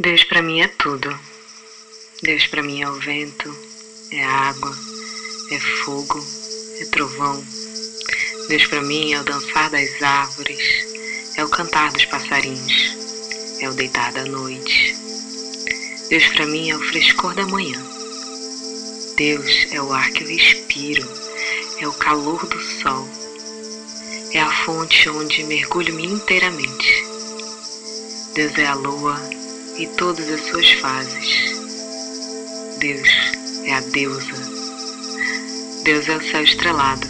Deus para mim é tudo. Deus para mim é o vento, é água, é fogo, é trovão. Deus para mim é o dançar das árvores, é o cantar dos passarinhos, é o deitar da noite. Deus para mim é o frescor da manhã. Deus é o ar que eu respiro, é o calor do sol, é a fonte onde mergulho-me inteiramente. Deus é a lua e todas as suas fases. Deus é a deusa. Deus é o céu estrelado.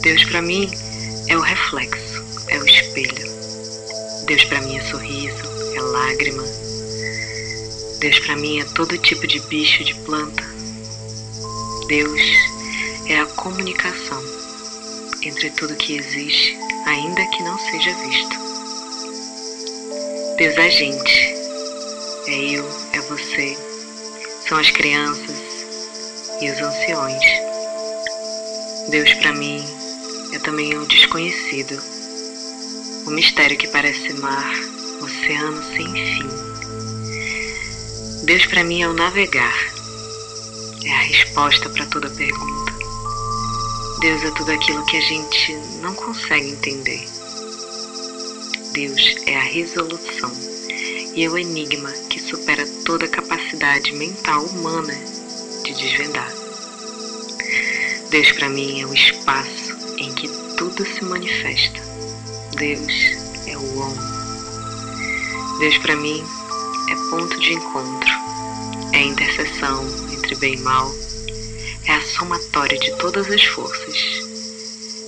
Deus para mim é o reflexo, é o espelho. Deus para mim é sorriso, é lágrima. Deus para mim é todo tipo de bicho, de planta. Deus é a comunicação entre tudo que existe, ainda que não seja visto. Deus é a gente, é eu, é você, são as crianças e os anciões. Deus para mim é também o desconhecido, o mistério que parece mar, oceano sem fim. Deus para mim é o navegar, é a resposta para toda pergunta. Deus é tudo aquilo que a gente não consegue entender. Deus é a resolução e é o enigma que supera toda a capacidade mental humana de desvendar. Deus para mim é o espaço em que tudo se manifesta. Deus é o homem. Deus para mim é ponto de encontro, é a interseção entre bem e mal, é a somatória de todas as forças,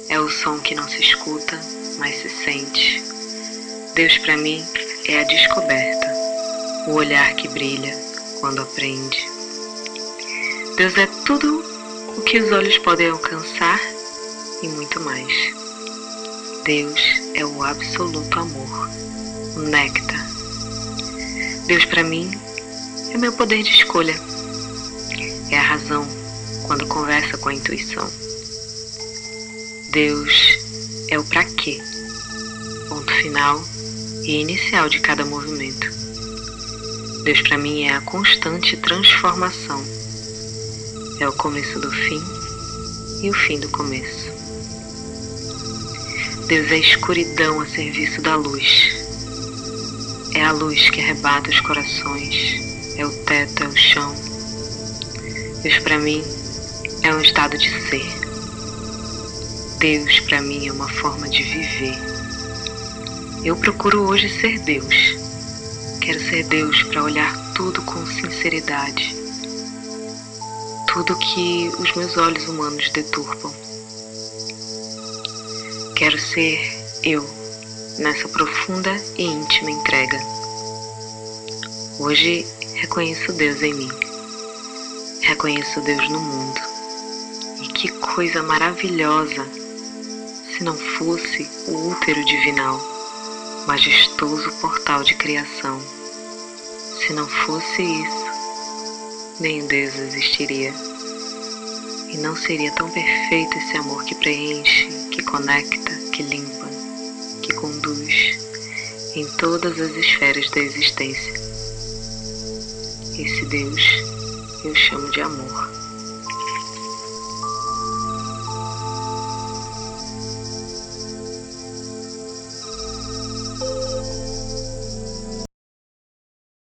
é o som que não se escuta, mas se sente. Deus para mim é a descoberta, o olhar que brilha quando aprende. Deus é tudo o que os olhos podem alcançar e muito mais. Deus é o absoluto amor, o néctar. Deus para mim é meu poder de escolha. É a razão quando conversa com a intuição. Deus é o para quê. Ponto final e inicial de cada movimento. Deus para mim é a constante transformação. É o começo do fim e o fim do começo. Deus é a escuridão a serviço da luz. É a luz que arrebata os corações. É o teto, é o chão. Deus para mim é um estado de ser. Deus para mim é uma forma de viver. Eu procuro hoje ser Deus. Quero ser Deus para olhar tudo com sinceridade. Tudo que os meus olhos humanos deturpam. Quero ser eu nessa profunda e íntima entrega. Hoje reconheço Deus em mim. Reconheço Deus no mundo. E que coisa maravilhosa se não fosse o útero divinal majestoso portal de criação. Se não fosse isso, nem Deus existiria. E não seria tão perfeito esse amor que preenche, que conecta, que limpa, que conduz em todas as esferas da existência. Esse Deus eu chamo de amor.